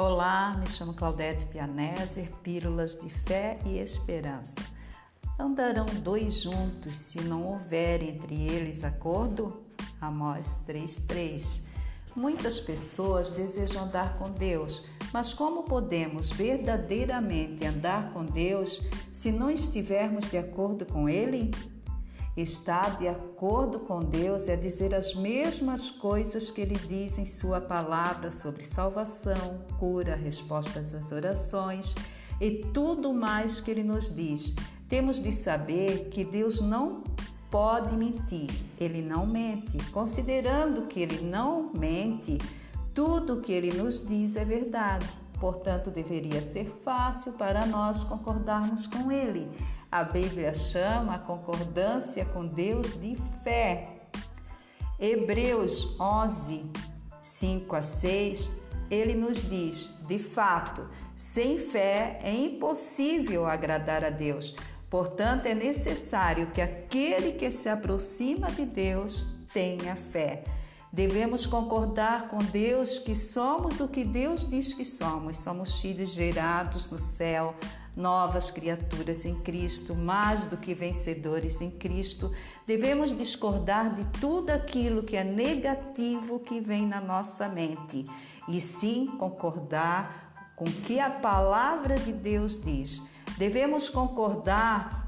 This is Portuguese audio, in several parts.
Olá, me chamo Claudete Pianeser, Pílulas de Fé e Esperança. Andarão dois juntos se não houver entre eles acordo? Amós 3,3 Muitas pessoas desejam andar com Deus, mas como podemos verdadeiramente andar com Deus se não estivermos de acordo com Ele? Estar de acordo com Deus é dizer as mesmas coisas que Ele diz em Sua palavra sobre salvação, cura, respostas às orações e tudo mais que Ele nos diz. Temos de saber que Deus não pode mentir, Ele não mente. Considerando que Ele não mente, tudo o que Ele nos diz é verdade. Portanto, deveria ser fácil para nós concordarmos com Ele. A Bíblia chama a concordância com Deus de fé. Hebreus 11, 5 a 6, ele nos diz: de fato, sem fé é impossível agradar a Deus. Portanto, é necessário que aquele que se aproxima de Deus tenha fé. Devemos concordar com Deus que somos o que Deus diz que somos. Somos filhos gerados no céu, novas criaturas em Cristo, mais do que vencedores em Cristo. Devemos discordar de tudo aquilo que é negativo que vem na nossa mente e sim concordar com o que a palavra de Deus diz. Devemos concordar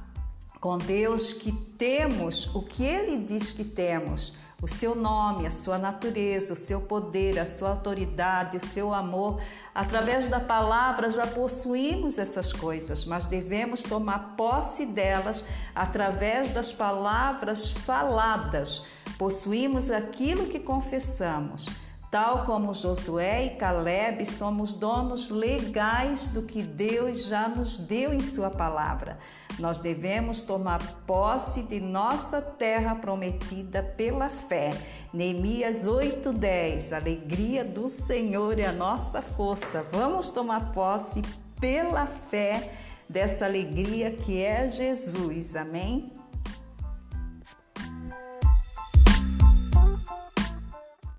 com Deus que temos o que ele diz que temos o seu nome, a sua natureza, o seu poder, a sua autoridade, o seu amor. Através da palavra já possuímos essas coisas, mas devemos tomar posse delas através das palavras faladas. Possuímos aquilo que confessamos. Tal como Josué e Caleb, somos donos legais do que Deus já nos deu em Sua palavra. Nós devemos tomar posse de nossa terra prometida pela fé. Neemias 8:10. Alegria do Senhor é a nossa força. Vamos tomar posse pela fé dessa alegria que é Jesus. Amém?